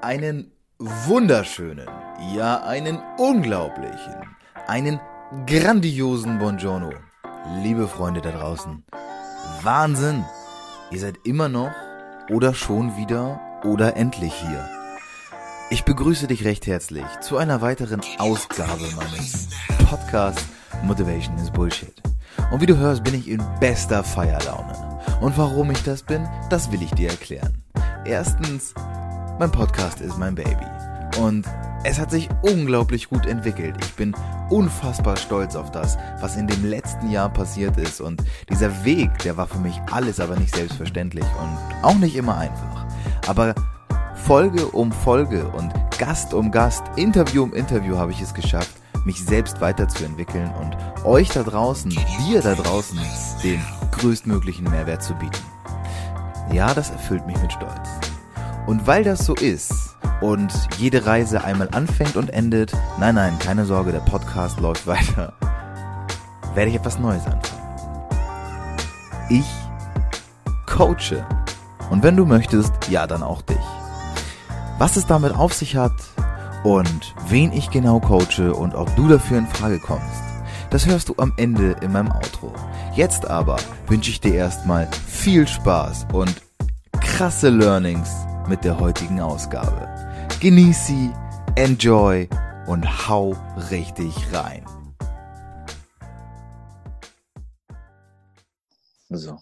Einen wunderschönen, ja einen unglaublichen, einen grandiosen Buongiorno. Liebe Freunde da draußen. Wahnsinn! Ihr seid immer noch oder schon wieder oder endlich hier. Ich begrüße dich recht herzlich zu einer weiteren Ausgabe meines Podcasts Motivation is Bullshit. Und wie du hörst, bin ich in bester Feierlaune. Und warum ich das bin, das will ich dir erklären. Erstens, mein Podcast ist mein Baby. Und es hat sich unglaublich gut entwickelt. Ich bin unfassbar stolz auf das, was in dem letzten Jahr passiert ist. Und dieser Weg, der war für mich alles aber nicht selbstverständlich und auch nicht immer einfach. Aber Folge um Folge und Gast um Gast, Interview um Interview habe ich es geschafft, mich selbst weiterzuentwickeln und euch da draußen, dir da draußen, den größtmöglichen Mehrwert zu bieten. Ja, das erfüllt mich mit Stolz. Und weil das so ist und jede Reise einmal anfängt und endet, nein, nein, keine Sorge, der Podcast läuft weiter, werde ich etwas Neues anfangen. Ich coache. Und wenn du möchtest, ja, dann auch dich. Was es damit auf sich hat und wen ich genau coache und ob du dafür in Frage kommst, das hörst du am Ende in meinem Outro. Jetzt aber wünsche ich dir erstmal viel Spaß und krasse Learnings mit der heutigen Ausgabe. Genieß sie, enjoy und hau richtig rein. So,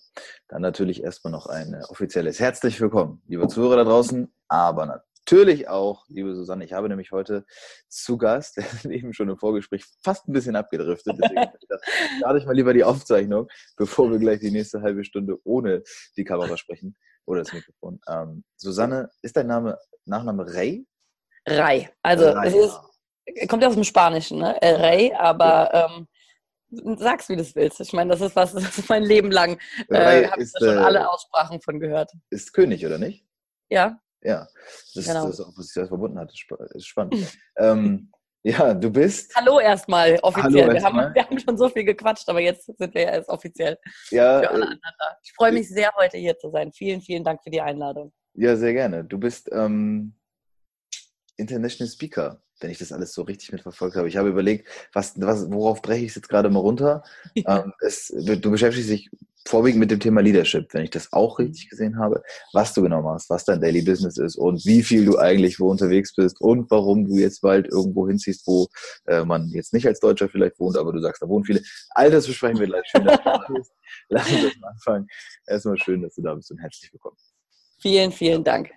dann natürlich erstmal noch ein offizielles herzlich willkommen, liebe Zuhörer da draußen, aber natürlich auch, liebe Susanne, ich habe nämlich heute zu Gast, eben schon im Vorgespräch fast ein bisschen abgedriftet, deswegen lade ich mal lieber die Aufzeichnung, bevor wir gleich die nächste halbe Stunde ohne die Kamera sprechen oder das Mikrofon. Ähm, Susanne, ist dein Name, Nachname Rey? Rey. Also Rey, es ist, kommt ja aus dem Spanischen, ne? El Rey, aber ähm, sag's, wie du es willst. Ich meine, das ist was, das ist mein Leben lang. Äh, habe ich da schon äh, alle Aussprachen von gehört. Ist König, oder nicht? Ja. Ja, das genau. ist auch, was sich das verbunden hat. Das ist spannend. ähm, ja, du bist. Hallo erstmal, offiziell. Hallo wir, haben, wir haben schon so viel gequatscht, aber jetzt sind wir ja erst offiziell. Ja. Für alle äh, anderen. Ich freue mich sehr, heute hier zu sein. Vielen, vielen Dank für die Einladung. Ja, sehr gerne. Du bist ähm, International Speaker, wenn ich das alles so richtig mitverfolgt habe. Ich habe überlegt, was, was, worauf breche ich es jetzt gerade mal runter? Ähm, es, du beschäftigst dich vorwiegend mit dem Thema Leadership, wenn ich das auch richtig mhm. gesehen habe, was du genau machst, was dein Daily Business ist und wie viel du eigentlich wo unterwegs bist und warum du jetzt bald irgendwo hinziehst, wo äh, man jetzt nicht als Deutscher vielleicht wohnt, aber du sagst, da wohnen viele. All das besprechen wir gleich. Schön, dass du bist. Lass uns das mal anfangen. Erstmal schön, dass du da bist und herzlich willkommen. Vielen, vielen Dank.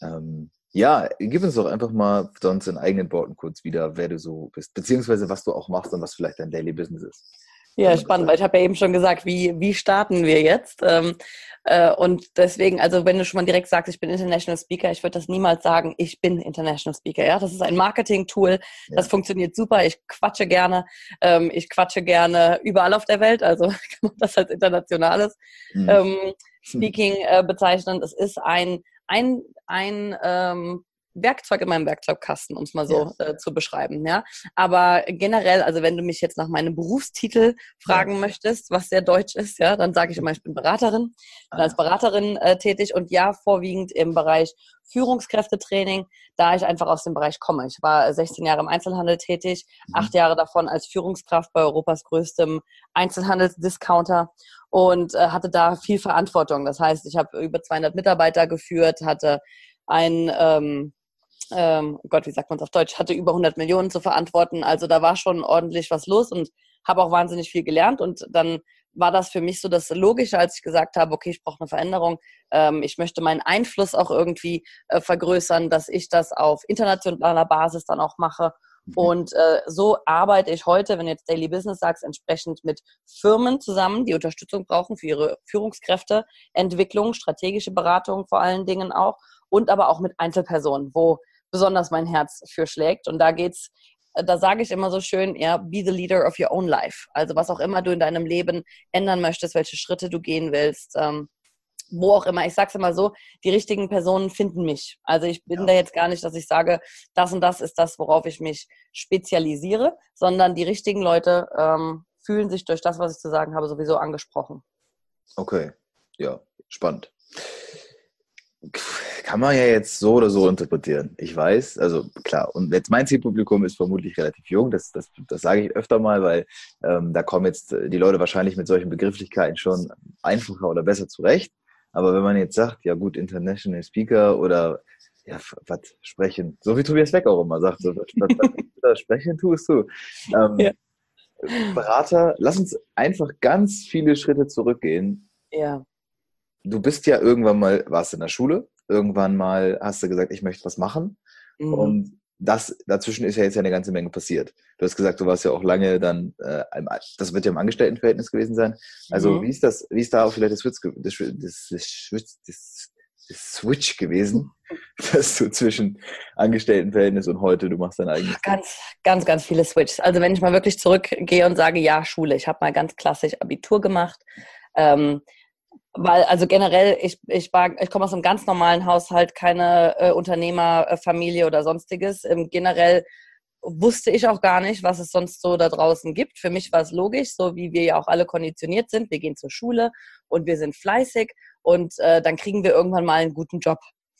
Ähm, ja, gib uns doch einfach mal sonst in eigenen Worten kurz wieder, wer du so bist, beziehungsweise was du auch machst und was vielleicht dein Daily Business ist. Ja, spannend, weil ich habe ja eben schon gesagt, wie, wie starten wir jetzt? Ähm, äh, und deswegen, also wenn du schon mal direkt sagst, ich bin International Speaker, ich würde das niemals sagen, ich bin International Speaker. Ja, das ist ein Marketing-Tool, ja. das funktioniert super. Ich quatsche gerne, ähm, ich quatsche gerne überall auf der Welt, also kann man das als internationales mhm. ähm, Speaking äh, bezeichnen. Es ist ein, ein, ein ähm, Werkzeug in meinem Werkzeugkasten, um es mal so ja. äh, zu beschreiben. Ja, aber generell, also wenn du mich jetzt nach meinem Berufstitel fragen ja. möchtest, was sehr deutsch ist, ja, dann sage ich immer, ich bin Beraterin, bin als ah. Beraterin äh, tätig und ja vorwiegend im Bereich Führungskräftetraining, da ich einfach aus dem Bereich komme. Ich war 16 Jahre im Einzelhandel tätig, mhm. acht Jahre davon als Führungskraft bei Europas größtem Einzelhandelsdiscounter und äh, hatte da viel Verantwortung. Das heißt, ich habe über 200 Mitarbeiter geführt, hatte ein ähm, ähm, Gott, wie sagt man es auf Deutsch, hatte über 100 Millionen zu verantworten. Also da war schon ordentlich was los und habe auch wahnsinnig viel gelernt. Und dann war das für mich so das Logische, als ich gesagt habe, okay, ich brauche eine Veränderung. Ähm, ich möchte meinen Einfluss auch irgendwie äh, vergrößern, dass ich das auf internationaler Basis dann auch mache. Mhm. Und äh, so arbeite ich heute, wenn du jetzt Daily Business sagst, entsprechend mit Firmen zusammen, die Unterstützung brauchen für ihre Führungskräfte, Entwicklung, strategische Beratung vor allen Dingen auch und aber auch mit Einzelpersonen, wo besonders mein Herz für schlägt. Und da geht's, äh, da sage ich immer so schön, ja, be the leader of your own life. Also was auch immer du in deinem Leben ändern möchtest, welche Schritte du gehen willst, ähm, wo auch immer. Ich sage es immer so, die richtigen Personen finden mich. Also ich bin ja. da jetzt gar nicht, dass ich sage, das und das ist das, worauf ich mich spezialisiere, sondern die richtigen Leute ähm, fühlen sich durch das, was ich zu sagen habe, sowieso angesprochen. Okay, ja, spannend kann man ja jetzt so oder so interpretieren. Ich weiß, also klar, und jetzt mein Zielpublikum ist vermutlich relativ jung, das, das, das sage ich öfter mal, weil ähm, da kommen jetzt die Leute wahrscheinlich mit solchen Begrifflichkeiten schon einfacher oder besser zurecht. Aber wenn man jetzt sagt, ja gut, International Speaker oder ja, was sprechen, so wie Tobias Beck auch immer sagt, so, was, was sprechen tust du. Ähm, ja. Berater, lass uns einfach ganz viele Schritte zurückgehen. Ja. Du bist ja irgendwann mal, warst in der Schule, irgendwann mal hast du gesagt, ich möchte was machen. Mhm. Und das, dazwischen ist ja jetzt ja eine ganze Menge passiert. Du hast gesagt, du warst ja auch lange dann, äh, das wird ja im Angestelltenverhältnis gewesen sein. Also mhm. wie ist das, wie ist da auch vielleicht das Switch, das, das, das, das Switch gewesen, dass du zwischen Angestelltenverhältnis und heute, du machst dein eigenes? Ganz, ganz, ganz viele Switches. Also wenn ich mal wirklich zurückgehe und sage, ja, Schule, ich habe mal ganz klassisch Abitur gemacht. Ähm, weil also generell ich ich war ich komme aus einem ganz normalen Haushalt, keine äh, Unternehmerfamilie oder sonstiges. Ähm, generell wusste ich auch gar nicht, was es sonst so da draußen gibt. Für mich war es logisch, so wie wir ja auch alle konditioniert sind. Wir gehen zur Schule und wir sind fleißig und äh, dann kriegen wir irgendwann mal einen guten Job.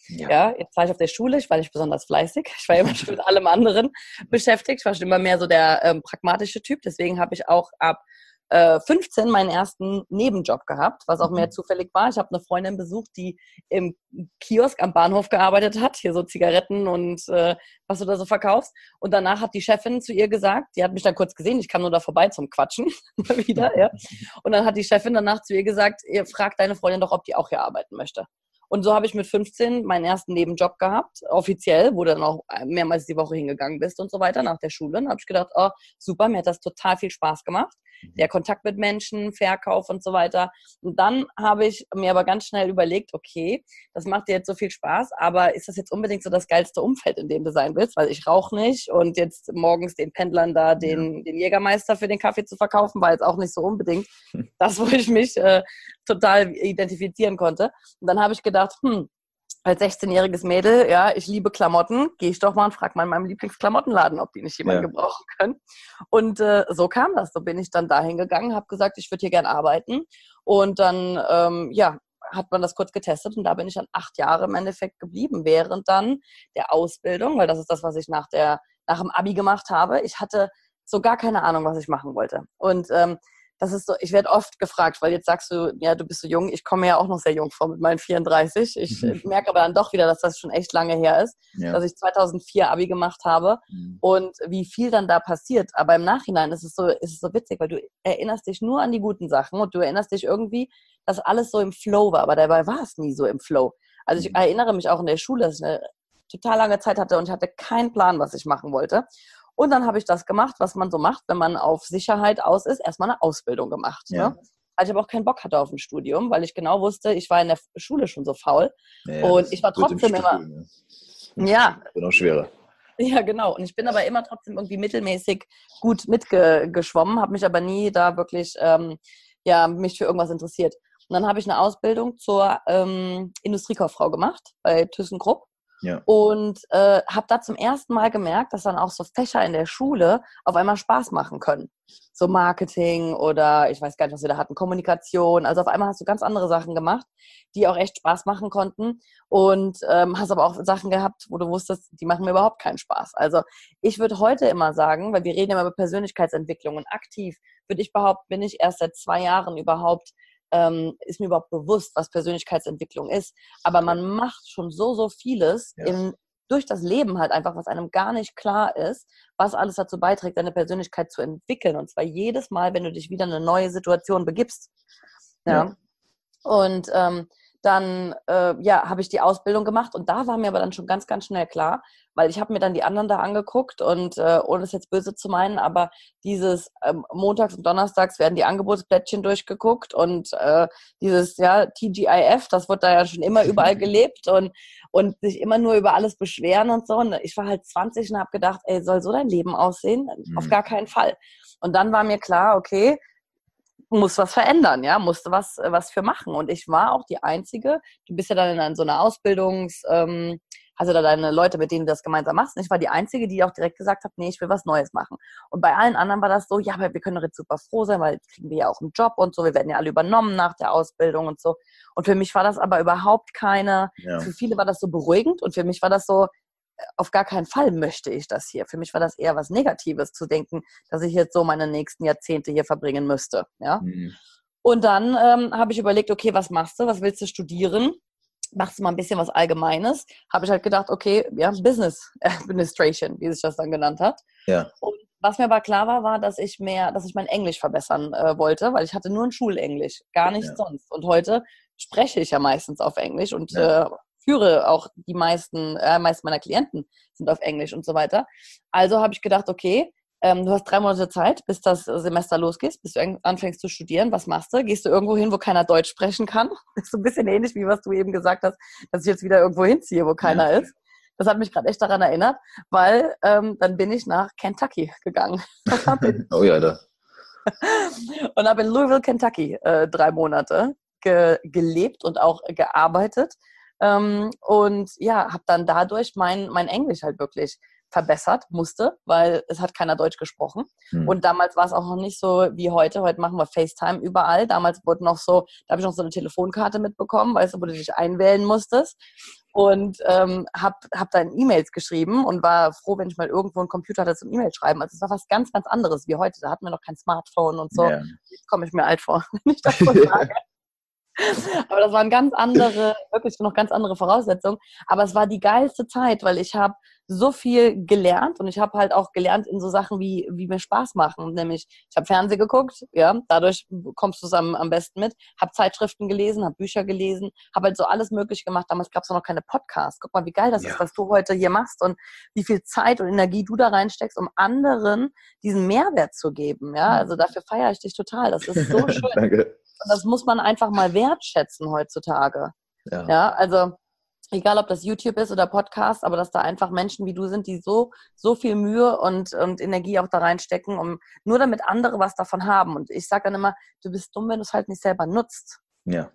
Ja. ja. jetzt war ich auf der Schule, ich war nicht besonders fleißig. Ich war immer schon mit allem anderen beschäftigt. Ich war schon immer mehr so der ähm, pragmatische Typ. Deswegen habe ich auch ab 15 äh, meinen ersten Nebenjob gehabt, was auch mehr mhm. zufällig war. Ich habe eine Freundin besucht, die im Kiosk am Bahnhof gearbeitet hat, hier so Zigaretten und äh, was du da so verkaufst. Und danach hat die Chefin zu ihr gesagt, die hat mich dann kurz gesehen, ich kam nur da vorbei zum Quatschen wieder, ja. Und dann hat die Chefin danach zu ihr gesagt, ihr fragt deine Freundin doch, ob die auch hier arbeiten möchte. Und so habe ich mit 15 meinen ersten Nebenjob gehabt, offiziell, wo du dann auch mehrmals die Woche hingegangen bist und so weiter nach der Schule. Und habe ich gedacht, oh, super, mir hat das total viel Spaß gemacht. Der Kontakt mit Menschen, Verkauf und so weiter. Und dann habe ich mir aber ganz schnell überlegt, okay, das macht dir jetzt so viel Spaß, aber ist das jetzt unbedingt so das geilste Umfeld, in dem du sein willst? Weil ich rauche nicht und jetzt morgens den Pendlern da den, ja. den Jägermeister für den Kaffee zu verkaufen, war jetzt auch nicht so unbedingt das, wo ich mich äh, total identifizieren konnte. Und dann habe ich gedacht, hm, als 16-jähriges Mädel, ja, ich liebe Klamotten, gehe ich doch mal und frage mal in meinem Lieblingsklamottenladen, ob die nicht jemand ja. gebrauchen können. Und äh, so kam das. So bin ich dann dahin gegangen, habe gesagt, ich würde hier gern arbeiten. Und dann, ähm, ja, hat man das kurz getestet und da bin ich dann acht Jahre im Endeffekt geblieben, während dann der Ausbildung, weil das ist das, was ich nach der nach dem Abi gemacht habe. Ich hatte so gar keine Ahnung, was ich machen wollte. Und ähm, das ist so, ich werde oft gefragt, weil jetzt sagst du, ja, du bist so jung. Ich komme ja auch noch sehr jung vor mit meinen 34. Ich mhm. merke aber dann doch wieder, dass das schon echt lange her ist, ja. dass ich 2004 Abi gemacht habe mhm. und wie viel dann da passiert. Aber im Nachhinein ist es so, ist es so witzig, weil du erinnerst dich nur an die guten Sachen und du erinnerst dich irgendwie, dass alles so im Flow war. Aber dabei war es nie so im Flow. Also ich mhm. erinnere mich auch in der Schule, dass ich eine total lange Zeit hatte und ich hatte keinen Plan, was ich machen wollte. Und dann habe ich das gemacht, was man so macht, wenn man auf Sicherheit aus ist, erstmal eine Ausbildung gemacht. Ja. Ne? Weil ich aber auch keinen Bock hatte auf ein Studium, weil ich genau wusste, ich war in der Schule schon so faul. Ja, und ich war trotzdem immer. Ne? Ja. Bin auch schwerer. Ja, genau. Und ich bin aber immer trotzdem irgendwie mittelmäßig gut mitgeschwommen, habe mich aber nie da wirklich ähm, ja, mich für irgendwas interessiert. Und dann habe ich eine Ausbildung zur ähm, Industriekauffrau gemacht bei ThyssenKrupp. Ja. Und äh, habe da zum ersten Mal gemerkt, dass dann auch so Fächer in der Schule auf einmal Spaß machen können. So Marketing oder ich weiß gar nicht, was wir da hatten, Kommunikation. Also auf einmal hast du ganz andere Sachen gemacht, die auch echt Spaß machen konnten. Und ähm, hast aber auch Sachen gehabt, wo du wusstest, die machen mir überhaupt keinen Spaß. Also ich würde heute immer sagen, weil wir reden immer über Persönlichkeitsentwicklung und aktiv, würde ich behaupten, bin ich erst seit zwei Jahren überhaupt ähm, ist mir überhaupt bewusst, was Persönlichkeitsentwicklung ist. Aber man macht schon so, so vieles ja. in, durch das Leben halt einfach, was einem gar nicht klar ist, was alles dazu beiträgt, deine Persönlichkeit zu entwickeln. Und zwar jedes Mal, wenn du dich wieder in eine neue Situation begibst. Ja. ja. Und ähm, dann äh, ja, habe ich die Ausbildung gemacht und da war mir aber dann schon ganz, ganz schnell klar, weil ich habe mir dann die anderen da angeguckt und äh, ohne es jetzt böse zu meinen, aber dieses ähm, montags und donnerstags werden die Angebotsplättchen durchgeguckt und äh, dieses ja TGIF, das wird da ja schon immer überall gelebt und und sich immer nur über alles beschweren und so. Und ich war halt 20 und habe gedacht, ey, soll so dein Leben aussehen? Mhm. Auf gar keinen Fall. Und dann war mir klar, okay, muss was verändern, ja, musste was, was für machen. Und ich war auch die Einzige, du bist ja dann in so einer Ausbildungs, ähm, Hast du da deine Leute, mit denen du das gemeinsam machst? Und ich war die Einzige, die auch direkt gesagt hat, nee, ich will was Neues machen. Und bei allen anderen war das so, ja, aber wir können doch jetzt super froh sein, weil kriegen wir ja auch einen Job und so, wir werden ja alle übernommen nach der Ausbildung und so. Und für mich war das aber überhaupt keine, ja. für viele war das so beruhigend und für mich war das so, auf gar keinen Fall möchte ich das hier. Für mich war das eher was Negatives zu denken, dass ich jetzt so meine nächsten Jahrzehnte hier verbringen müsste. Ja. Mhm. Und dann ähm, habe ich überlegt, okay, was machst du? Was willst du studieren? Machst du mal ein bisschen was Allgemeines? Habe ich halt gedacht, okay, ja, Business Administration, wie sich das dann genannt hat. Ja. Und was mir aber klar war, war, dass ich mehr, dass ich mein Englisch verbessern äh, wollte, weil ich hatte nur ein Schulenglisch, gar nichts ja. sonst. Und heute spreche ich ja meistens auf Englisch und ja. äh, führe auch die meisten, äh, meisten meiner Klienten sind auf Englisch und so weiter. Also habe ich gedacht, okay, ähm, du hast drei Monate Zeit, bis das Semester losgeht, bis du anfängst zu studieren. Was machst du? Gehst du irgendwo hin, wo keiner Deutsch sprechen kann? Das ist so ein bisschen ähnlich, wie was du eben gesagt hast, dass ich jetzt wieder irgendwo hinziehe, wo keiner ja. ist. Das hat mich gerade echt daran erinnert, weil ähm, dann bin ich nach Kentucky gegangen. oh ja, da. und habe in Louisville, Kentucky äh, drei Monate ge gelebt und auch gearbeitet. Ähm, und ja, habe dann dadurch mein, mein Englisch halt wirklich verbessert musste, weil es hat keiner Deutsch gesprochen. Hm. Und damals war es auch noch nicht so wie heute. Heute machen wir FaceTime überall. Damals wurde noch so, da habe ich noch so eine Telefonkarte mitbekommen, weißt du, wo du dich einwählen musstest. Und ähm, habe hab dann E-Mails geschrieben und war froh, wenn ich mal irgendwo einen Computer hatte zum E-Mail schreiben. Also es war was ganz, ganz anderes wie heute. Da hatten wir noch kein Smartphone und so. Ja. Jetzt komme ich mir alt vor, wenn ich das so sage. Aber das waren ganz andere, wirklich noch ganz andere Voraussetzungen. Aber es war die geilste Zeit, weil ich habe so viel gelernt und ich habe halt auch gelernt in so Sachen wie, wie mir Spaß machen. Nämlich, ich habe Fernsehen geguckt, ja, dadurch kommst du es am, am besten mit, habe Zeitschriften gelesen, habe Bücher gelesen, habe halt so alles möglich gemacht. Damals gab es noch keine Podcasts. Guck mal, wie geil das ja. ist, was du heute hier machst und wie viel Zeit und Energie du da reinsteckst, um anderen diesen Mehrwert zu geben. Ja, also dafür feiere ich dich total. Das ist so schön. Danke. Und das muss man einfach mal wertschätzen heutzutage. Ja. ja, also egal ob das YouTube ist oder Podcast, aber dass da einfach Menschen wie du sind, die so, so viel Mühe und, und Energie auch da reinstecken, um nur damit andere was davon haben. Und ich sage dann immer, du bist dumm, wenn du es halt nicht selber nutzt. Ja.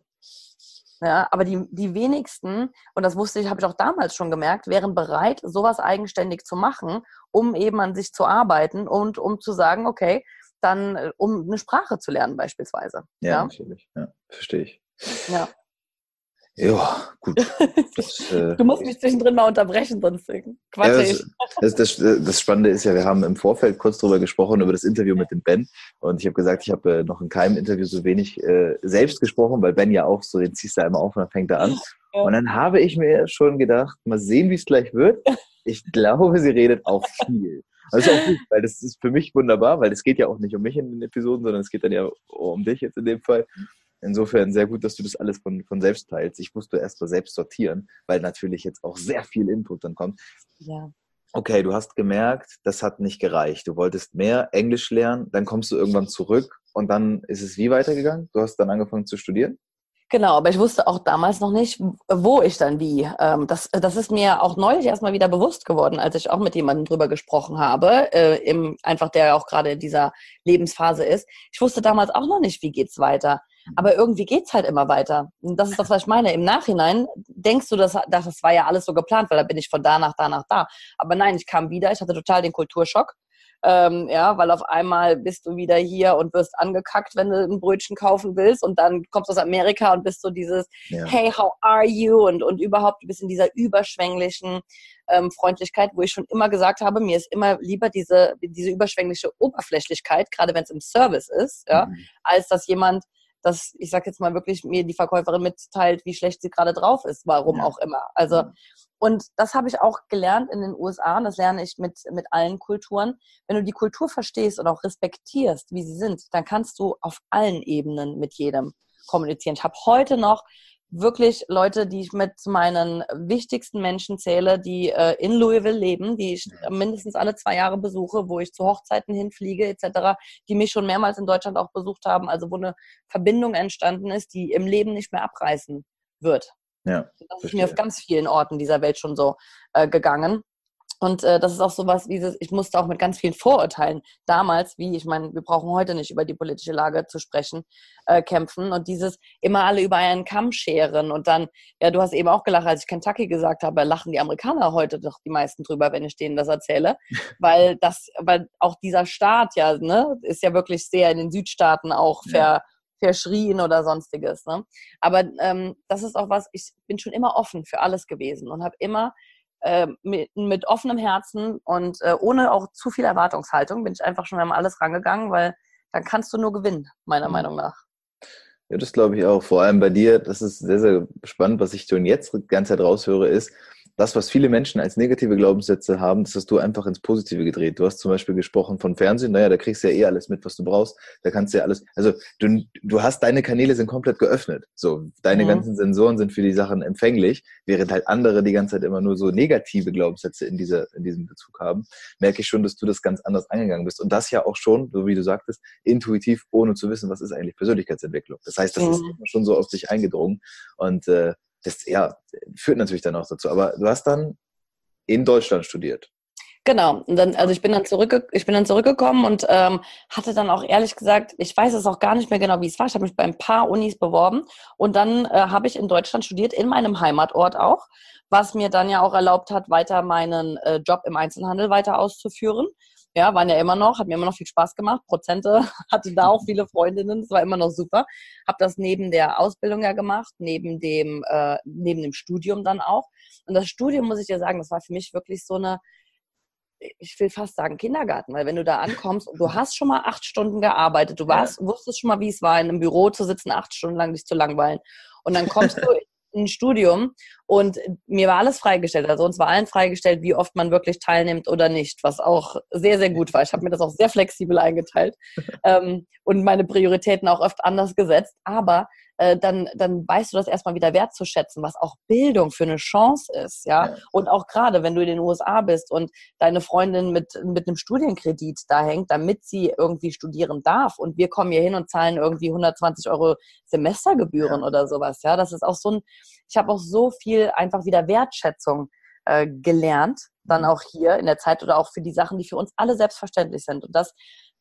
Ja, aber die, die wenigsten, und das wusste ich, habe ich auch damals schon gemerkt, wären bereit, sowas eigenständig zu machen, um eben an sich zu arbeiten und um zu sagen, okay, dann, äh, um eine Sprache zu lernen beispielsweise. Ja, ja? natürlich. Ja, verstehe ich. Ja. Ja, gut. Das, äh, du musst mich zwischendrin mal unterbrechen, sonst quatsch ja, ich. Das, das, das, Spannende ist ja, wir haben im Vorfeld kurz darüber gesprochen, über das Interview mit dem Ben. Und ich habe gesagt, ich habe äh, noch in keinem Interview so wenig äh, selbst gesprochen, weil Ben ja auch so, den ziehst du einmal auf und dann fängt er an. Ja. Und dann habe ich mir schon gedacht, mal sehen, wie es gleich wird. Ich glaube, sie redet auch viel. Das ist auch gut, weil das ist für mich wunderbar, weil es geht ja auch nicht um mich in den Episoden, sondern es geht dann ja um dich jetzt in dem Fall. Insofern sehr gut, dass du das alles von, von selbst teilst. Ich musste erst mal selbst sortieren, weil natürlich jetzt auch sehr viel Input dann kommt. Ja. Okay, du hast gemerkt, das hat nicht gereicht. Du wolltest mehr Englisch lernen, dann kommst du irgendwann zurück und dann ist es wie weitergegangen? Du hast dann angefangen zu studieren? Genau, aber ich wusste auch damals noch nicht, wo ich dann wie. Ähm, das, das ist mir auch neulich erstmal wieder bewusst geworden, als ich auch mit jemandem drüber gesprochen habe, äh, im, einfach der auch gerade in dieser Lebensphase ist. Ich wusste damals auch noch nicht, wie geht's weiter. Aber irgendwie geht's halt immer weiter. Und das ist das, was ich meine. Im Nachhinein denkst du, das, das war ja alles so geplant, weil da bin ich von da nach da nach da. Aber nein, ich kam wieder, ich hatte total den Kulturschock. Ähm, ja, weil auf einmal bist du wieder hier und wirst angekackt, wenn du ein Brötchen kaufen willst und dann kommst du aus Amerika und bist so dieses ja. Hey, how are you? Und, und überhaupt, du bist in dieser überschwänglichen ähm, Freundlichkeit, wo ich schon immer gesagt habe, mir ist immer lieber diese, diese überschwängliche Oberflächlichkeit, gerade wenn es im Service ist, ja, mhm. als dass jemand dass ich sag jetzt mal wirklich mir die Verkäuferin mitteilt, wie schlecht sie gerade drauf ist, warum ja. auch immer. Also und das habe ich auch gelernt in den USA und das lerne ich mit, mit allen Kulturen. Wenn du die Kultur verstehst und auch respektierst, wie sie sind, dann kannst du auf allen Ebenen mit jedem kommunizieren. Ich habe heute noch wirklich Leute, die ich mit meinen wichtigsten Menschen zähle, die äh, in Louisville leben, die ich mindestens alle zwei Jahre besuche, wo ich zu Hochzeiten hinfliege etc., die mich schon mehrmals in Deutschland auch besucht haben, also wo eine Verbindung entstanden ist, die im Leben nicht mehr abreißen wird. Ja, das ist mir auf ganz vielen Orten dieser Welt schon so äh, gegangen. Und äh, das ist auch sowas, dieses, ich musste auch mit ganz vielen Vorurteilen damals, wie ich meine, wir brauchen heute nicht über die politische Lage zu sprechen, äh, kämpfen und dieses immer alle über einen Kamm scheren und dann, ja, du hast eben auch gelacht, als ich Kentucky gesagt habe, lachen die Amerikaner heute doch die meisten drüber, wenn ich denen das erzähle, weil das, weil auch dieser Staat ja, ne, ist ja wirklich sehr in den Südstaaten auch ver, ja. verschrien oder sonstiges, ne. Aber ähm, das ist auch was, ich bin schon immer offen für alles gewesen und habe immer äh, mit, mit, offenem Herzen und äh, ohne auch zu viel Erwartungshaltung bin ich einfach schon einmal alles rangegangen, weil dann kannst du nur gewinnen, meiner mhm. Meinung nach. Ja, das glaube ich auch. Vor allem bei dir, das ist sehr, sehr spannend, was ich schon jetzt die ganze Zeit raushöre, ist, das, was viele Menschen als negative Glaubenssätze haben, das hast du einfach ins Positive gedreht. Du hast zum Beispiel gesprochen von Fernsehen, naja, da kriegst du ja eh alles mit, was du brauchst. Da kannst du ja alles, also du, du hast, deine Kanäle sind komplett geöffnet. So, deine mhm. ganzen Sensoren sind für die Sachen empfänglich, während halt andere die ganze Zeit immer nur so negative Glaubenssätze in dieser, in diesem Bezug haben. Merke ich schon, dass du das ganz anders angegangen bist. Und das ja auch schon, so wie du sagtest, intuitiv, ohne zu wissen, was ist eigentlich Persönlichkeitsentwicklung. Das heißt, das mhm. ist schon so auf dich eingedrungen. Und äh, das ja, führt natürlich dann auch dazu. Aber du hast dann in Deutschland studiert. Genau. Und dann, also ich bin dann zurück, ich bin dann zurückgekommen und ähm, hatte dann auch ehrlich gesagt, ich weiß es auch gar nicht mehr genau, wie es war. Ich habe mich bei ein paar Unis beworben und dann äh, habe ich in Deutschland studiert, in meinem Heimatort auch, was mir dann ja auch erlaubt hat, weiter meinen äh, Job im Einzelhandel weiter auszuführen. Ja, waren ja immer noch, hat mir immer noch viel Spaß gemacht. Prozente hatte da auch viele Freundinnen, das war immer noch super. Habe das neben der Ausbildung ja gemacht, neben dem, äh, neben dem Studium dann auch. Und das Studium, muss ich dir sagen, das war für mich wirklich so eine, ich will fast sagen Kindergarten, weil wenn du da ankommst und du hast schon mal acht Stunden gearbeitet, du warst, wusstest schon mal, wie es war, in einem Büro zu sitzen, acht Stunden lang dich zu langweilen. Und dann kommst du ein Studium und mir war alles freigestellt. Also uns war allen freigestellt, wie oft man wirklich teilnimmt oder nicht, was auch sehr, sehr gut war. Ich habe mir das auch sehr flexibel eingeteilt ähm, und meine Prioritäten auch oft anders gesetzt. Aber äh, dann, dann weißt du das erstmal wieder wertzuschätzen, was auch Bildung für eine Chance ist, ja. Und auch gerade, wenn du in den USA bist und deine Freundin mit, mit einem Studienkredit da hängt, damit sie irgendwie studieren darf und wir kommen hier hin und zahlen irgendwie 120 Euro Semestergebühren ja. oder sowas, ja. Das ist auch so ein, ich habe auch so viel einfach wieder Wertschätzung äh, gelernt, dann mhm. auch hier in der Zeit oder auch für die Sachen, die für uns alle selbstverständlich sind. Und das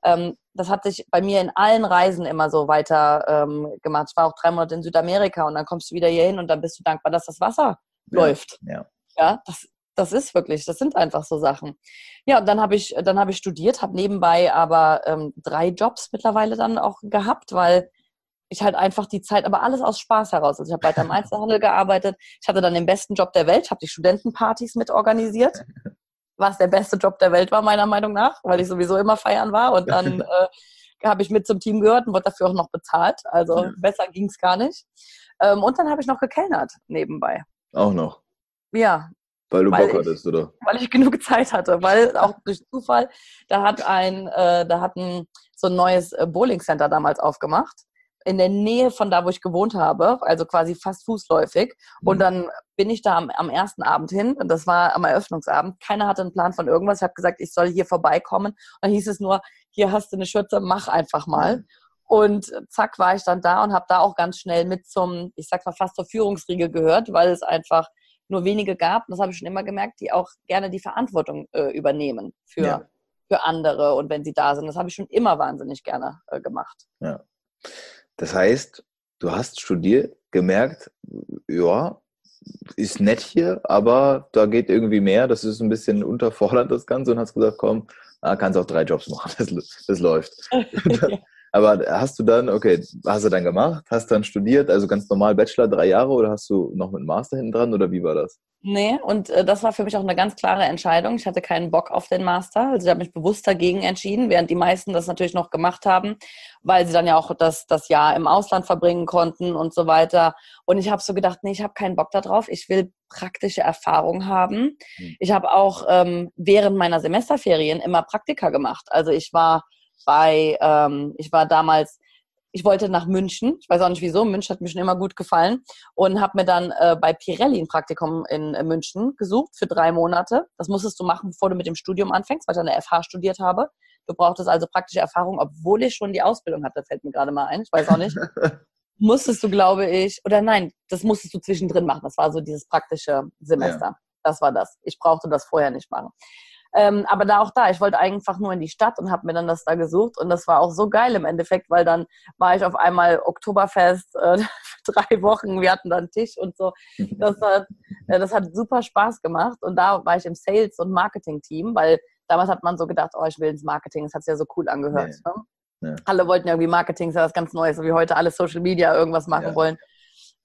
ähm, das hat sich bei mir in allen Reisen immer so weiter ähm, gemacht. Ich war auch drei Monate in Südamerika und dann kommst du wieder hier hin und dann bist du dankbar, dass das Wasser ja, läuft. Ja. ja, das, das ist wirklich, das sind einfach so Sachen. Ja, und dann habe ich, dann habe ich studiert, habe nebenbei aber ähm, drei Jobs mittlerweile dann auch gehabt, weil ich halt einfach die Zeit, aber alles aus Spaß heraus. Also ich habe weiter im Einzelhandel gearbeitet. Ich hatte dann den besten Job der Welt, habe die Studentenpartys mit organisiert. was der beste Job der Welt war, meiner Meinung nach, weil ich sowieso immer feiern war. Und dann äh, habe ich mit zum Team gehört und wurde dafür auch noch bezahlt. Also ja. besser ging es gar nicht. Ähm, und dann habe ich noch gekellnert nebenbei. Auch noch? Ja. Weil du weil Bock ich, hattest, oder? Weil ich genug Zeit hatte, weil auch durch Zufall, da hat ein, äh, da hat ein so ein neues äh, Bowling Center damals aufgemacht in der Nähe von da, wo ich gewohnt habe, also quasi fast fußläufig. Mhm. Und dann bin ich da am, am, ersten Abend hin, und das war am Eröffnungsabend. Keiner hatte einen Plan von irgendwas. Ich habe gesagt, ich soll hier vorbeikommen. Und dann hieß es nur, hier hast du eine Schürze, mach einfach mal. Mhm. Und zack, war ich dann da und habe da auch ganz schnell mit zum, ich sag mal, fast zur Führungsriege gehört, weil es einfach nur wenige gab, das habe ich schon immer gemerkt, die auch gerne die Verantwortung äh, übernehmen für, ja. für andere und wenn sie da sind. Das habe ich schon immer wahnsinnig gerne äh, gemacht. Ja. Das heißt, du hast studiert, gemerkt, ja, ist nett hier, aber da geht irgendwie mehr. Das ist ein bisschen unterfordernd, das Ganze, und hast gesagt, komm, ah, kannst auch drei Jobs machen. Das, das läuft. aber hast du dann, okay, hast du dann gemacht, hast dann studiert, also ganz normal Bachelor, drei Jahre, oder hast du noch mit Master hinten dran, oder wie war das? Nee, und äh, das war für mich auch eine ganz klare Entscheidung. Ich hatte keinen Bock auf den Master. Also ich habe mich bewusst dagegen entschieden, während die meisten das natürlich noch gemacht haben, weil sie dann ja auch das, das Jahr im Ausland verbringen konnten und so weiter. Und ich habe so gedacht, nee, ich habe keinen Bock darauf. Ich will praktische Erfahrung haben. Mhm. Ich habe auch ähm, während meiner Semesterferien immer Praktika gemacht. Also ich war bei, ähm, ich war damals ich wollte nach München. Ich weiß auch nicht wieso. München hat mir schon immer gut gefallen. Und habe mir dann äh, bei Pirelli ein Praktikum in äh, München gesucht für drei Monate. Das musstest du machen, bevor du mit dem Studium anfängst, weil ich an der FH studiert habe. Du brauchtest also praktische Erfahrung, obwohl ich schon die Ausbildung hatte. Das fällt mir gerade mal ein. Ich weiß auch nicht. musstest du, glaube ich, oder nein, das musstest du zwischendrin machen. Das war so dieses praktische Semester. Ja. Das war das. Ich brauchte das vorher nicht machen. Ähm, aber da auch da, ich wollte einfach nur in die Stadt und habe mir dann das da gesucht und das war auch so geil im Endeffekt, weil dann war ich auf einmal Oktoberfest äh, drei Wochen, wir hatten dann Tisch und so. Das hat, äh, das hat super Spaß gemacht und da war ich im Sales- und Marketing-Team, weil damals hat man so gedacht, oh, ich will ins Marketing, das hat sich ja so cool angehört. Nee. Ne? Ja. Alle wollten ja irgendwie Marketing, ist ja was ganz Neues, so wie heute alle Social Media irgendwas machen ja. wollen.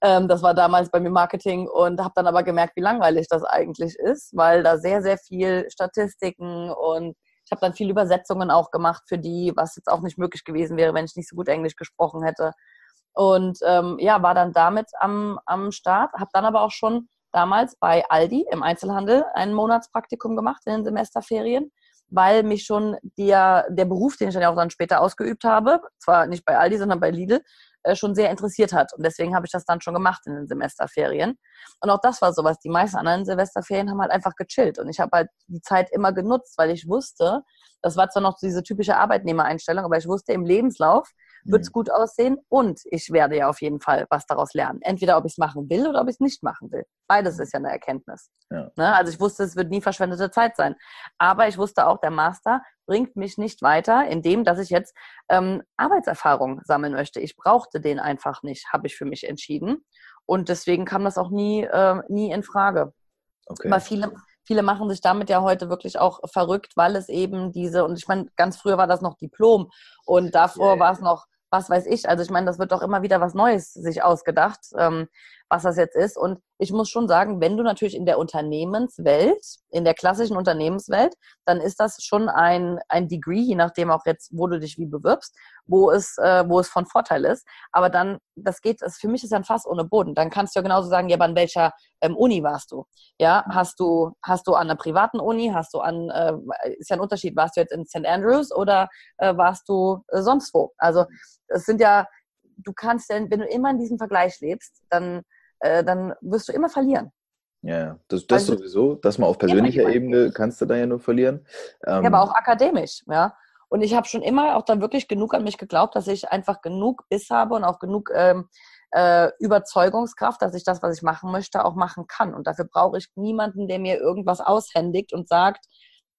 Ähm, das war damals bei mir Marketing und habe dann aber gemerkt, wie langweilig das eigentlich ist, weil da sehr, sehr viel Statistiken und ich habe dann viel Übersetzungen auch gemacht für die, was jetzt auch nicht möglich gewesen wäre, wenn ich nicht so gut Englisch gesprochen hätte. Und ähm, ja, war dann damit am, am Start, habe dann aber auch schon damals bei Aldi im Einzelhandel ein Monatspraktikum gemacht in den Semesterferien, weil mich schon der, der Beruf, den ich dann ja auch dann später ausgeübt habe, zwar nicht bei Aldi, sondern bei Lidl, äh, schon sehr interessiert hat. Und deswegen habe ich das dann schon gemacht in den Semesterferien. Und auch das war sowas. Die meisten anderen Semesterferien haben halt einfach gechillt. Und ich habe halt die Zeit immer genutzt, weil ich wusste, das war zwar noch diese typische Arbeitnehmereinstellung, aber ich wusste im Lebenslauf, wird es mhm. gut aussehen und ich werde ja auf jeden Fall was daraus lernen. Entweder ob ich es machen will oder ob ich es nicht machen will. Beides ist ja eine Erkenntnis. Ja. Ne? Also ich wusste, es wird nie verschwendete Zeit sein. Aber ich wusste auch, der Master bringt mich nicht weiter, indem dass ich jetzt ähm, Arbeitserfahrung sammeln möchte. Ich brauchte den einfach nicht, habe ich für mich entschieden. Und deswegen kam das auch nie, äh, nie in Frage. Okay. Aber viele, viele machen sich damit ja heute wirklich auch verrückt, weil es eben diese, und ich meine, ganz früher war das noch Diplom und davor yeah. war es noch was weiß ich. Also ich meine, das wird doch immer wieder was Neues sich ausgedacht, ähm, was das jetzt ist. Und ich muss schon sagen, wenn du natürlich in der Unternehmenswelt, in der klassischen Unternehmenswelt, dann ist das schon ein, ein Degree, je nachdem auch jetzt, wo du dich wie bewirbst, wo es, äh, wo es von Vorteil ist. Aber dann, das geht, das, für mich ist ein Fass ohne Boden. Dann kannst du ja genauso sagen, ja, aber an welcher ähm, Uni warst du? Ja, hast du, hast du an einer privaten Uni, hast du an, äh, ist ja ein Unterschied, warst du jetzt in St. Andrews oder äh, warst du äh, sonst wo? Also, es sind ja, du kannst ja, wenn du immer in diesem Vergleich lebst, dann äh, dann wirst du immer verlieren. Ja, das, das also, sowieso, dass man auf persönlicher Ebene kannst du da ja nur verlieren. Ähm, ja, aber auch akademisch, ja. Und ich habe schon immer auch dann wirklich genug an mich geglaubt, dass ich einfach genug Biss habe und auch genug ähm, äh, Überzeugungskraft, dass ich das, was ich machen möchte, auch machen kann. Und dafür brauche ich niemanden, der mir irgendwas aushändigt und sagt,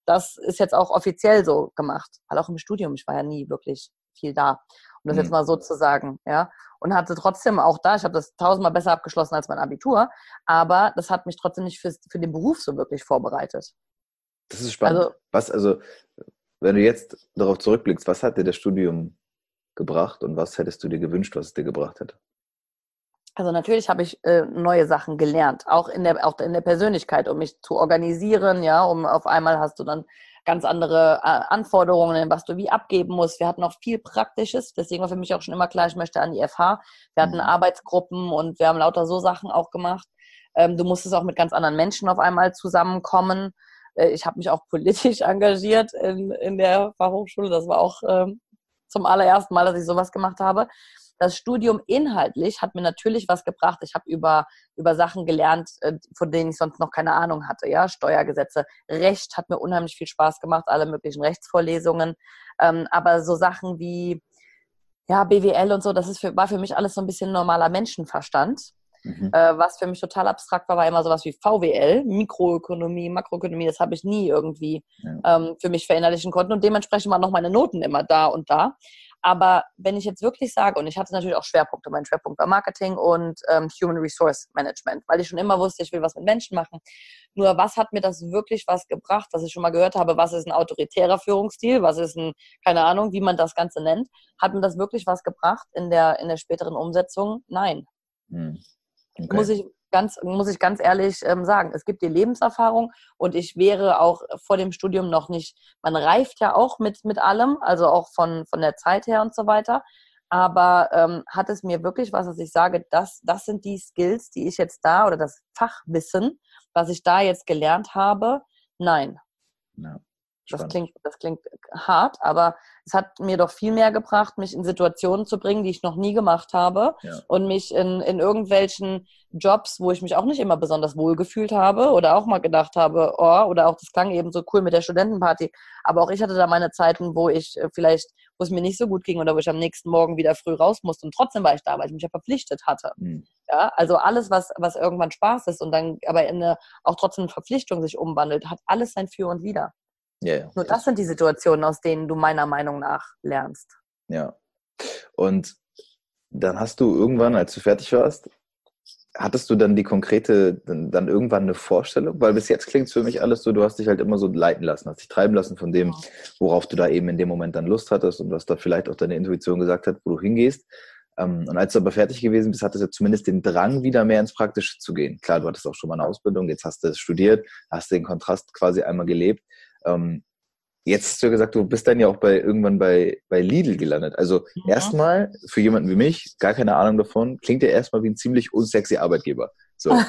das ist jetzt auch offiziell so gemacht. Weil auch im Studium, ich war ja nie wirklich viel da um das mhm. jetzt mal so zu sagen, ja. Und hatte trotzdem auch da, ich habe das tausendmal besser abgeschlossen als mein Abitur, aber das hat mich trotzdem nicht für, für den Beruf so wirklich vorbereitet. Das ist spannend. Also, was, also, wenn du jetzt darauf zurückblickst, was hat dir das Studium gebracht und was hättest du dir gewünscht, was es dir gebracht hätte? Also natürlich habe ich äh, neue Sachen gelernt, auch in der auch in der Persönlichkeit, um mich zu organisieren, ja, um auf einmal hast du dann ganz andere äh, Anforderungen, was du wie abgeben musst. Wir hatten auch viel Praktisches, deswegen war für mich auch schon immer klar, ich möchte an die FH. Wir hatten mhm. Arbeitsgruppen und wir haben lauter so Sachen auch gemacht. Ähm, du musstest auch mit ganz anderen Menschen auf einmal zusammenkommen. Äh, ich habe mich auch politisch engagiert in, in der Fachhochschule. Das war auch ähm, zum allerersten Mal, dass ich sowas gemacht habe. Das Studium inhaltlich hat mir natürlich was gebracht. Ich habe über, über Sachen gelernt, äh, von denen ich sonst noch keine Ahnung hatte. Ja, Steuergesetze, Recht hat mir unheimlich viel Spaß gemacht, alle möglichen Rechtsvorlesungen. Ähm, aber so Sachen wie ja, BWL und so, das ist für, war für mich alles so ein bisschen normaler Menschenverstand. Mhm. Äh, was für mich total abstrakt war, war immer sowas wie VWL, Mikroökonomie, Makroökonomie, das habe ich nie irgendwie ja. ähm, für mich verinnerlichen konnten und dementsprechend waren noch meine Noten immer da und da. Aber wenn ich jetzt wirklich sage, und ich hatte natürlich auch Schwerpunkte, mein Schwerpunkt war Marketing und ähm, Human Resource Management, weil ich schon immer wusste, ich will was mit Menschen machen. Nur was hat mir das wirklich was gebracht, dass ich schon mal gehört habe, was ist ein autoritärer Führungsstil, was ist ein, keine Ahnung, wie man das Ganze nennt. Hat mir das wirklich was gebracht in der, in der späteren Umsetzung? Nein. Hm. Okay. Muss ich ganz, muss ich ganz ehrlich ähm, sagen. Es gibt die Lebenserfahrung und ich wäre auch vor dem Studium noch nicht, man reift ja auch mit, mit allem, also auch von, von der Zeit her und so weiter. Aber ähm, hat es mir wirklich was, dass ich sage, das, das sind die Skills, die ich jetzt da oder das Fachwissen, was ich da jetzt gelernt habe? Nein. Ja. Das klingt, das klingt hart, aber es hat mir doch viel mehr gebracht, mich in Situationen zu bringen, die ich noch nie gemacht habe ja. und mich in, in irgendwelchen Jobs, wo ich mich auch nicht immer besonders wohl gefühlt habe oder auch mal gedacht habe, oh, oder auch das klang eben so cool mit der Studentenparty. Aber auch ich hatte da meine Zeiten, wo ich äh, vielleicht, wo es mir nicht so gut ging oder wo ich am nächsten Morgen wieder früh raus musste und trotzdem war ich da, weil ich mich ja verpflichtet hatte. Mhm. Ja, also alles, was, was irgendwann Spaß ist und dann aber in eine, auch trotzdem eine Verpflichtung sich umwandelt, hat alles sein Für und Wider. Ja, ja. Nur das sind die Situationen, aus denen du meiner Meinung nach lernst. Ja. Und dann hast du irgendwann, als du fertig warst, hattest du dann die konkrete, dann, irgendwann eine Vorstellung? Weil bis jetzt klingt es für mich alles so, du hast dich halt immer so leiten lassen, hast dich treiben lassen von dem, worauf du da eben in dem Moment dann Lust hattest und was da vielleicht auch deine Intuition gesagt hat, wo du hingehst. Ähm, und als du aber fertig gewesen bist, hattest du zumindest den Drang, wieder mehr ins Praktische zu gehen. Klar, du hattest auch schon mal eine Ausbildung, jetzt hast du es studiert, hast den Kontrast quasi einmal gelebt. Ähm, jetzt hast du ja gesagt, du bist dann ja auch bei irgendwann bei, bei Lidl gelandet. Also ja. erstmal, für jemanden wie mich, gar keine Ahnung davon, klingt ja erstmal wie ein ziemlich unsexy Arbeitgeber. So.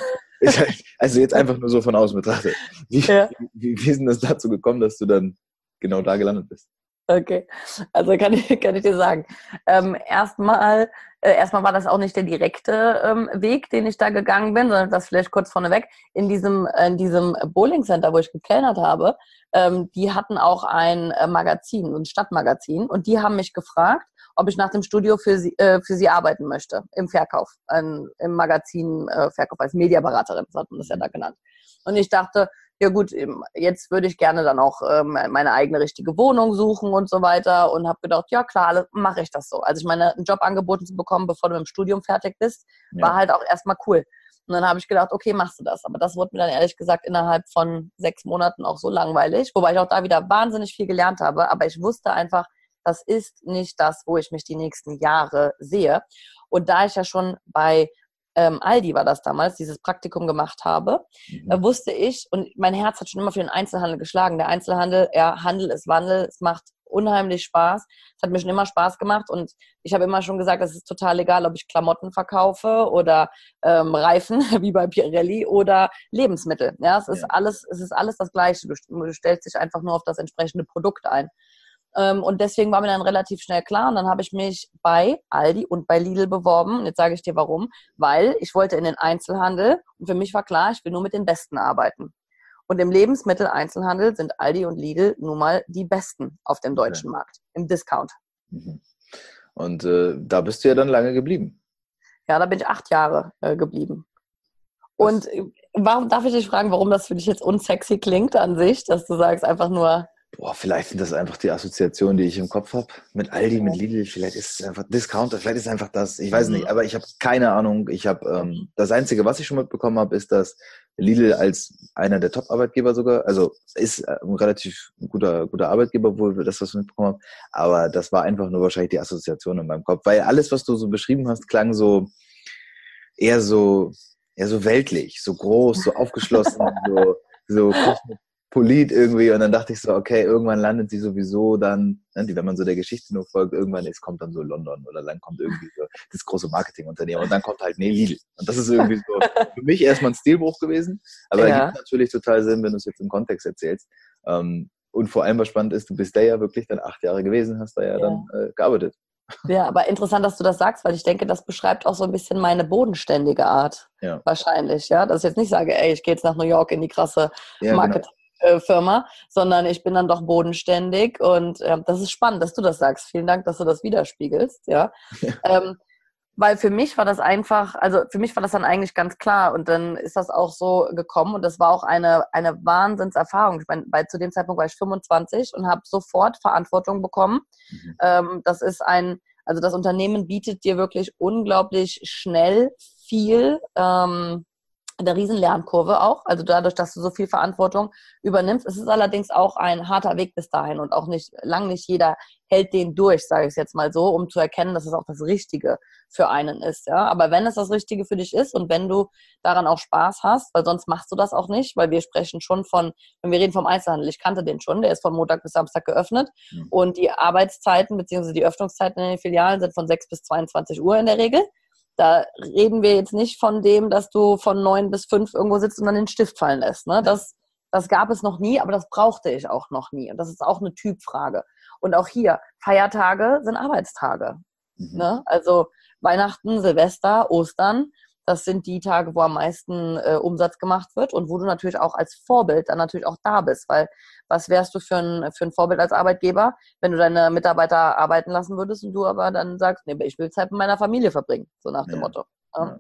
Halt, also jetzt einfach nur so von außen betrachtet. Wie, ja. wie, wie ist denn das dazu gekommen, dass du dann genau da gelandet bist? Okay, also kann ich, kann ich dir sagen. Ähm, erstmal, äh, erstmal war das auch nicht der direkte ähm, Weg, den ich da gegangen bin, sondern das vielleicht kurz vorneweg. In diesem, in diesem Bowling Center, wo ich gekellnert habe, ähm, die hatten auch ein äh, Magazin, ein Stadtmagazin, und die haben mich gefragt, ob ich nach dem Studio für sie, äh, für sie arbeiten möchte, im Verkauf, ähm, im Magazin äh, Verkauf als Mediaberaterin, so hat man das ja da genannt. Und ich dachte, ja gut, jetzt würde ich gerne dann auch ähm, meine eigene richtige Wohnung suchen und so weiter und habe gedacht, ja klar, mache ich das so. Also ich meine, einen Job angeboten zu bekommen, bevor du im Studium fertig bist, ja. war halt auch erstmal cool. Und dann habe ich gedacht, okay, machst du das. Aber das wurde mir dann ehrlich gesagt innerhalb von sechs Monaten auch so langweilig, wobei ich auch da wieder wahnsinnig viel gelernt habe. Aber ich wusste einfach, das ist nicht das, wo ich mich die nächsten Jahre sehe. Und da ich ja schon bei ähm, Aldi war das damals, dieses Praktikum gemacht habe, mhm. da wusste ich, und mein Herz hat schon immer für den Einzelhandel geschlagen. Der Einzelhandel, ja, Handel ist Wandel, es macht unheimlich Spaß. Es hat mir schon immer Spaß gemacht und ich habe immer schon gesagt, es ist total egal, ob ich Klamotten verkaufe oder ähm, Reifen, wie bei Pirelli, oder Lebensmittel. Ja, es ist ja. alles, es ist alles das Gleiche. Du, du stellst dich einfach nur auf das entsprechende Produkt ein. Ähm, und deswegen war mir dann relativ schnell klar. Und dann habe ich mich bei Aldi und bei Lidl beworben. Und jetzt sage ich dir warum. Weil ich wollte in den Einzelhandel und für mich war klar, ich will nur mit den Besten arbeiten. Und im Lebensmitteleinzelhandel sind Aldi und Lidl nun mal die Besten auf dem deutschen okay. Markt, im Discount. Mhm. Und äh, da bist du ja dann lange geblieben. Ja, da bin ich acht Jahre äh, geblieben. Und äh, warum darf ich dich fragen, warum das für dich jetzt unsexy klingt an sich, dass du sagst einfach nur, Boah, vielleicht sind das einfach die Assoziationen, die ich im Kopf habe. Mit Aldi, mit Lidl, vielleicht ist es einfach Discounter, vielleicht ist es einfach das. Ich weiß nicht, mhm. aber ich habe keine Ahnung. Ich habe ähm, das Einzige, was ich schon mitbekommen habe, ist, dass Lidl als einer der Top-Arbeitgeber sogar, also ist äh, ein relativ guter, guter Arbeitgeber, wohl das, was ich mitbekommen habe. Aber das war einfach nur wahrscheinlich die Assoziation in meinem Kopf. Weil alles, was du so beschrieben hast, klang so eher so, eher so weltlich, so groß, so aufgeschlossen, so, so Polit irgendwie und dann dachte ich so, okay, irgendwann landet sie sowieso dann, ne, wenn man so der Geschichte nur folgt, irgendwann ist, kommt dann so London oder dann kommt irgendwie so das große Marketingunternehmen und dann kommt halt, nee, Lidl. Und das ist irgendwie so für mich erstmal ein Stilbruch gewesen, aber ja. gibt natürlich total Sinn, wenn du es jetzt im Kontext erzählst. Ähm, und vor allem, was spannend ist, du bist da ja wirklich dann acht Jahre gewesen, hast da ja, ja. dann äh, gearbeitet. Ja, aber interessant, dass du das sagst, weil ich denke, das beschreibt auch so ein bisschen meine bodenständige Art. Ja. Wahrscheinlich, ja. Dass ich jetzt nicht sage, ey, ich gehe jetzt nach New York in die krasse ja, Marketing. Genau. Äh, Firma, sondern ich bin dann doch bodenständig und äh, das ist spannend, dass du das sagst. Vielen Dank, dass du das widerspiegelst, ja. ja. Ähm, weil für mich war das einfach, also für mich war das dann eigentlich ganz klar und dann ist das auch so gekommen und das war auch eine, eine Wahnsinnserfahrung. Ich meine, bei, zu dem Zeitpunkt war ich 25 und habe sofort Verantwortung bekommen. Mhm. Ähm, das ist ein, also das Unternehmen bietet dir wirklich unglaublich schnell viel. Ähm, der Riesenlernkurve auch, also dadurch, dass du so viel Verantwortung übernimmst. Es ist allerdings auch ein harter Weg bis dahin und auch nicht, lang nicht jeder hält den durch, sage ich es jetzt mal so, um zu erkennen, dass es auch das Richtige für einen ist. Ja? Aber wenn es das Richtige für dich ist und wenn du daran auch Spaß hast, weil sonst machst du das auch nicht, weil wir sprechen schon von, wenn wir reden vom Einzelhandel, ich kannte den schon, der ist von Montag bis Samstag geöffnet mhm. und die Arbeitszeiten bzw. die Öffnungszeiten in den Filialen sind von 6 bis 22 Uhr in der Regel. Da reden wir jetzt nicht von dem, dass du von neun bis fünf irgendwo sitzt und dann den Stift fallen lässt. Ne? Das, Das gab es noch nie, aber das brauchte ich auch noch nie. Und das ist auch eine Typfrage. Und auch hier, Feiertage sind Arbeitstage. Mhm. Ne? Also Weihnachten, Silvester, Ostern, das sind die Tage, wo am meisten äh, Umsatz gemacht wird und wo du natürlich auch als Vorbild dann natürlich auch da bist. Weil was wärst du für ein, für ein Vorbild als Arbeitgeber, wenn du deine Mitarbeiter arbeiten lassen würdest und du aber dann sagst, nee, ich will Zeit mit meiner Familie verbringen, so nach dem ja. Motto. Ja.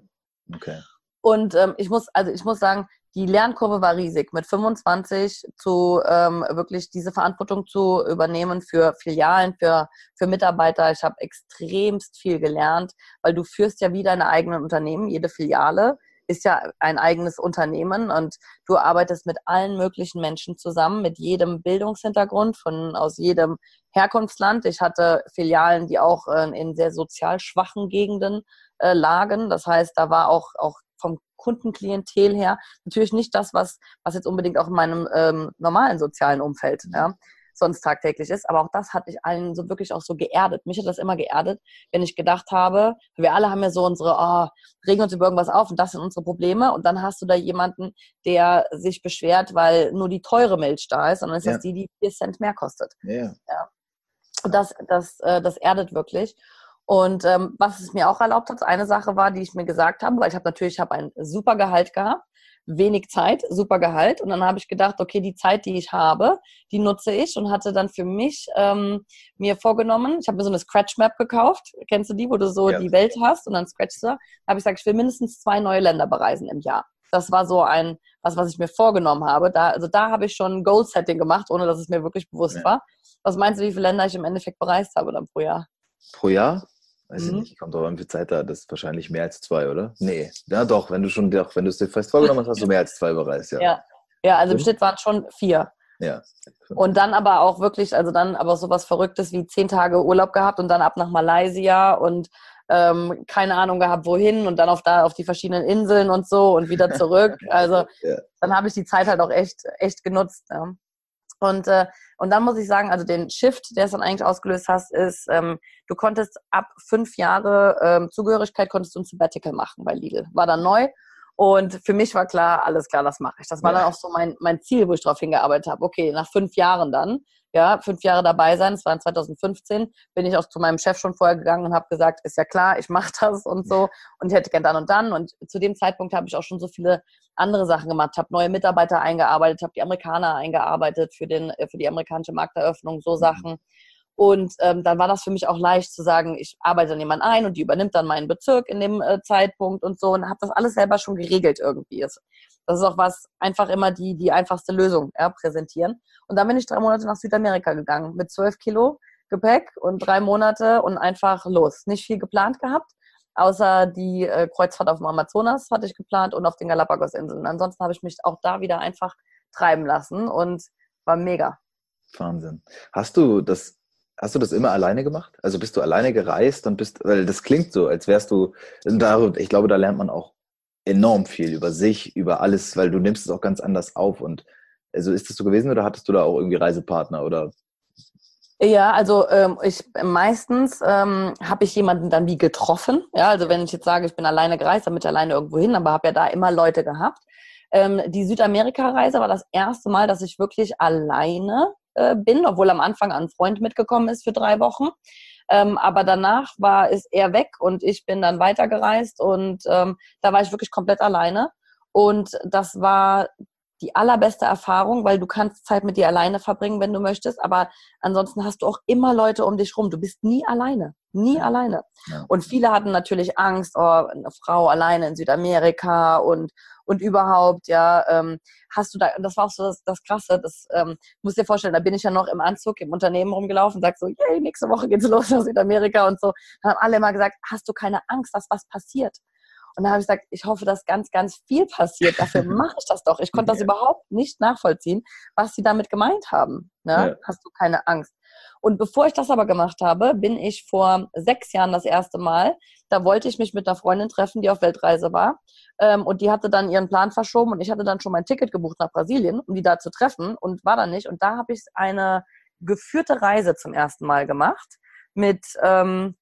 Okay. Und ähm, ich muss, also ich muss sagen, die Lernkurve war riesig, mit 25 zu ähm, wirklich diese Verantwortung zu übernehmen für Filialen, für, für Mitarbeiter. Ich habe extremst viel gelernt, weil du führst ja wie deine eigenen Unternehmen. Jede Filiale ist ja ein eigenes Unternehmen und du arbeitest mit allen möglichen Menschen zusammen, mit jedem Bildungshintergrund von aus jedem Herkunftsland. Ich hatte Filialen, die auch äh, in sehr sozial schwachen Gegenden äh, lagen. Das heißt, da war auch, auch vom Kundenklientel her natürlich nicht das, was, was jetzt unbedingt auch in meinem ähm, normalen sozialen Umfeld ja, sonst tagtäglich ist. Aber auch das hat mich allen so wirklich auch so geerdet. Mich hat das immer geerdet, wenn ich gedacht habe, wir alle haben ja so unsere, oh, regen uns über irgendwas auf und das sind unsere Probleme. Und dann hast du da jemanden, der sich beschwert, weil nur die teure Milch da ist, sondern es ja. ist die, die 4 Cent mehr kostet. Ja. ja. Und das, das, äh, das erdet wirklich. Und ähm, was es mir auch erlaubt hat, eine Sache war, die ich mir gesagt habe, weil ich habe natürlich hab ein super Gehalt gehabt, wenig Zeit, super Gehalt. Und dann habe ich gedacht, okay, die Zeit, die ich habe, die nutze ich und hatte dann für mich ähm, mir vorgenommen, ich habe mir so eine Scratch Map gekauft. Kennst du die, wo du so ja. die Welt hast und dann scratchst du? Da habe ich gesagt, ich will mindestens zwei neue Länder bereisen im Jahr. Das war so ein, was, was ich mir vorgenommen habe. Da, also da habe ich schon ein Goal-Setting gemacht, ohne dass es mir wirklich bewusst ja. war. Was meinst du, wie viele Länder ich im Endeffekt bereist habe dann pro Jahr? Pro Jahr? Weiß mhm. ich nicht, kommt drauf an, wie viel Zeit da Das ist wahrscheinlich mehr als zwei, oder? Nee, ja doch, wenn du schon, doch, wenn du es dir fest vorgenommen hast, hast du mehr als zwei bereist, ja. Ja, ja also im Schnitt waren es schon vier. Ja. Und dann aber auch wirklich, also dann aber sowas Verrücktes wie zehn Tage Urlaub gehabt und dann ab nach Malaysia und ähm, keine Ahnung gehabt, wohin und dann auf da auf die verschiedenen Inseln und so und wieder zurück. Also ja. dann habe ich die Zeit halt auch echt, echt genutzt. Ja. Und, äh, und dann muss ich sagen, also den Shift, der es dann eigentlich ausgelöst hast, ist, ähm, du konntest ab fünf Jahre ähm, Zugehörigkeit, konntest du ein Sabbatical machen bei Lidl. War dann neu. Und für mich war klar, alles klar, das mache ich. Das war dann auch so mein, mein Ziel, wo ich drauf hingearbeitet habe. Okay, nach fünf Jahren dann, ja, fünf Jahre dabei sein, das war in 2015, bin ich auch zu meinem Chef schon vorher gegangen und habe gesagt, ist ja klar, ich mache das und so und ich hätte gern dann und dann. Und zu dem Zeitpunkt habe ich auch schon so viele andere Sachen gemacht, habe neue Mitarbeiter eingearbeitet, habe die Amerikaner eingearbeitet für, den, äh, für die amerikanische Markteröffnung, so mhm. Sachen. Und ähm, dann war das für mich auch leicht zu sagen, ich arbeite dann jemanden ein und die übernimmt dann meinen Bezirk in dem äh, Zeitpunkt und so und habe das alles selber schon geregelt irgendwie. Das ist auch was, einfach immer die, die einfachste Lösung ja, präsentieren. Und dann bin ich drei Monate nach Südamerika gegangen mit zwölf Kilo Gepäck und drei Monate und einfach los. Nicht viel geplant gehabt, außer die äh, Kreuzfahrt auf dem Amazonas hatte ich geplant und auf den Galapagos-Inseln. Ansonsten habe ich mich auch da wieder einfach treiben lassen und war mega. Wahnsinn. Hast du das Hast du das immer alleine gemacht? Also bist du alleine gereist und bist, weil das klingt so, als wärst du, ich glaube, da lernt man auch enorm viel über sich, über alles, weil du nimmst es auch ganz anders auf. Und also ist das so gewesen oder hattest du da auch irgendwie Reisepartner oder? Ja, also ähm, ich meistens ähm, habe ich jemanden dann wie getroffen. Ja, also wenn ich jetzt sage, ich bin alleine gereist, dann bin ich alleine irgendwo hin, aber habe ja da immer Leute gehabt. Ähm, die Südamerika-Reise war das erste Mal, dass ich wirklich alleine äh, bin, obwohl am Anfang ein Freund mitgekommen ist für drei Wochen. Ähm, aber danach war es er weg und ich bin dann weitergereist und ähm, da war ich wirklich komplett alleine. Und das war die allerbeste Erfahrung, weil du kannst Zeit mit dir alleine verbringen, wenn du möchtest, aber ansonsten hast du auch immer Leute um dich rum. Du bist nie alleine, nie ja. alleine. Ja. Und viele hatten natürlich Angst, oh, eine Frau alleine in Südamerika und und überhaupt, ja, ähm, hast du da, das war auch so das, das Krasse, das ähm, musst dir vorstellen, da bin ich ja noch im Anzug im Unternehmen rumgelaufen, sag so, yay, nächste Woche geht's los nach Südamerika und so. Dann haben alle immer gesagt, hast du keine Angst, dass was passiert? Und dann habe ich gesagt, ich hoffe, dass ganz, ganz viel passiert. Dafür mache ich das doch. Ich konnte das überhaupt nicht nachvollziehen, was sie damit gemeint haben. Ne? Ja. Hast du keine Angst? Und bevor ich das aber gemacht habe, bin ich vor sechs Jahren das erste Mal, da wollte ich mich mit einer Freundin treffen, die auf Weltreise war. Ähm, und die hatte dann ihren Plan verschoben und ich hatte dann schon mein Ticket gebucht nach Brasilien, um die da zu treffen und war da nicht. Und da habe ich eine geführte Reise zum ersten Mal gemacht mit ähm,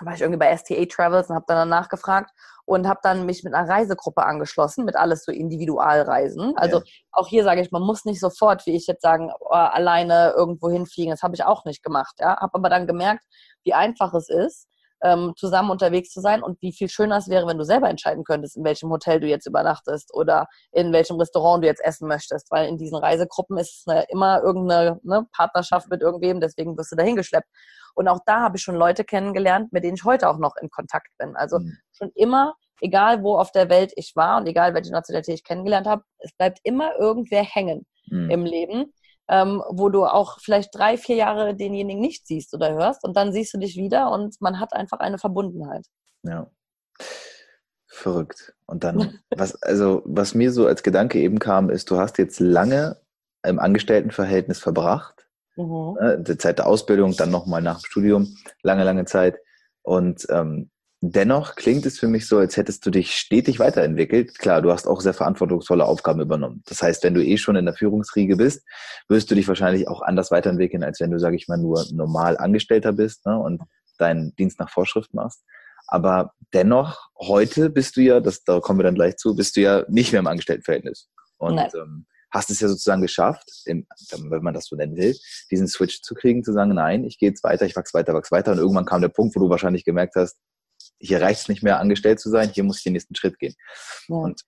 war ich irgendwie bei STA Travels und habe dann nachgefragt und habe dann mich mit einer Reisegruppe angeschlossen, mit alles so Individualreisen. Also ja. auch hier sage ich, man muss nicht sofort, wie ich jetzt sagen, oh, alleine irgendwo hinfliegen. Das habe ich auch nicht gemacht. Ja, habe aber dann gemerkt, wie einfach es ist, ähm, zusammen unterwegs zu sein und wie viel schöner es wäre, wenn du selber entscheiden könntest, in welchem Hotel du jetzt übernachtest oder in welchem Restaurant du jetzt essen möchtest. Weil in diesen Reisegruppen ist es eine, immer irgendeine ne, Partnerschaft mit irgendwem, deswegen wirst du dahin geschleppt. Und auch da habe ich schon Leute kennengelernt, mit denen ich heute auch noch in Kontakt bin. Also mhm. schon immer, egal wo auf der Welt ich war und egal welche Nationalität ich kennengelernt habe, es bleibt immer irgendwer hängen mhm. im Leben, ähm, wo du auch vielleicht drei, vier Jahre denjenigen nicht siehst oder hörst und dann siehst du dich wieder und man hat einfach eine Verbundenheit. Ja. Verrückt. Und dann, was, also, was mir so als Gedanke eben kam, ist, du hast jetzt lange im Angestelltenverhältnis verbracht Mhm. Ne, die Zeit der Ausbildung, dann nochmal nach dem Studium, lange, lange Zeit. Und ähm, dennoch klingt es für mich so, als hättest du dich stetig weiterentwickelt. Klar, du hast auch sehr verantwortungsvolle Aufgaben übernommen. Das heißt, wenn du eh schon in der Führungsriege bist, wirst du dich wahrscheinlich auch anders weiterentwickeln, als wenn du, sage ich mal, nur normal Angestellter bist ne, und deinen Dienst nach Vorschrift machst. Aber dennoch, heute bist du ja, das, da kommen wir dann gleich zu, bist du ja nicht mehr im Angestelltenverhältnis. Und ähm, hast es ja sozusagen geschafft, wenn man das so nennen will, diesen Switch zu kriegen, zu sagen, nein, ich gehe jetzt weiter, ich wachse weiter, wachse weiter. Und irgendwann kam der Punkt, wo du wahrscheinlich gemerkt hast, hier reicht es nicht mehr, angestellt zu sein, hier muss ich den nächsten Schritt gehen. Ja. Und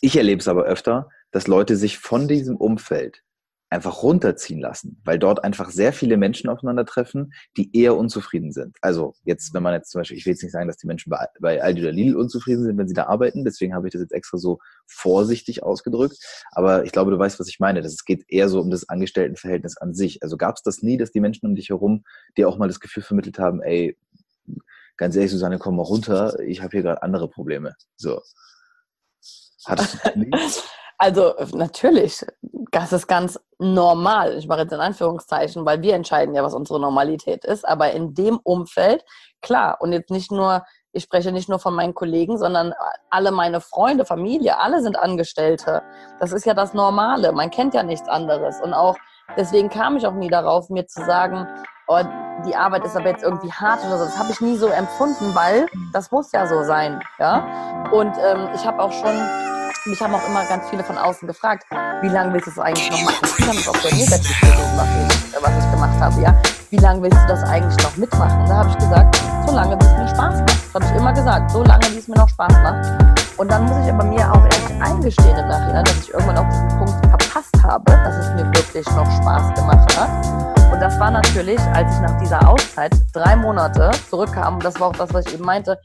ich erlebe es aber öfter, dass Leute sich von diesem Umfeld einfach runterziehen lassen, weil dort einfach sehr viele Menschen aufeinandertreffen, die eher unzufrieden sind. Also jetzt, wenn man jetzt zum Beispiel, ich will jetzt nicht sagen, dass die Menschen bei, bei Aldi oder Lidl unzufrieden sind, wenn sie da arbeiten, deswegen habe ich das jetzt extra so vorsichtig ausgedrückt, aber ich glaube, du weißt, was ich meine. Es geht eher so um das Angestelltenverhältnis an sich. Also gab es das nie, dass die Menschen um dich herum dir auch mal das Gefühl vermittelt haben, ey, ganz ehrlich, Susanne, komm mal runter, ich habe hier gerade andere Probleme. So. Hattest du das nie? Also natürlich, das ist ganz normal. Ich mache jetzt in Anführungszeichen, weil wir entscheiden ja, was unsere Normalität ist. Aber in dem Umfeld, klar, und jetzt nicht nur, ich spreche nicht nur von meinen Kollegen, sondern alle meine Freunde, Familie, alle sind Angestellte. Das ist ja das Normale. Man kennt ja nichts anderes. Und auch deswegen kam ich auch nie darauf, mir zu sagen, oh, die Arbeit ist aber jetzt irgendwie hart oder so. Das habe ich nie so empfunden, weil das muss ja so sein. Ja? Und ähm, ich habe auch schon mich haben auch immer ganz viele von außen gefragt, wie lange willst du es eigentlich noch machen? Ich kann es auch sehr negativ was was ich gemacht habe, ja. Wie lange willst du das eigentlich noch mitmachen? Und da habe ich gesagt, so lange, wie es mir Spaß macht. Das habe ich immer gesagt, so lange, wie es mir noch Spaß macht. Und dann muss ich aber mir auch ehrlich eingestehen im Nachhinein, dass ich irgendwann auch diesen Punkt verpasst habe, dass es mir wirklich noch Spaß gemacht hat. Und das war natürlich, als ich nach dieser Auszeit drei Monate zurückkam, das war auch das, was ich eben meinte,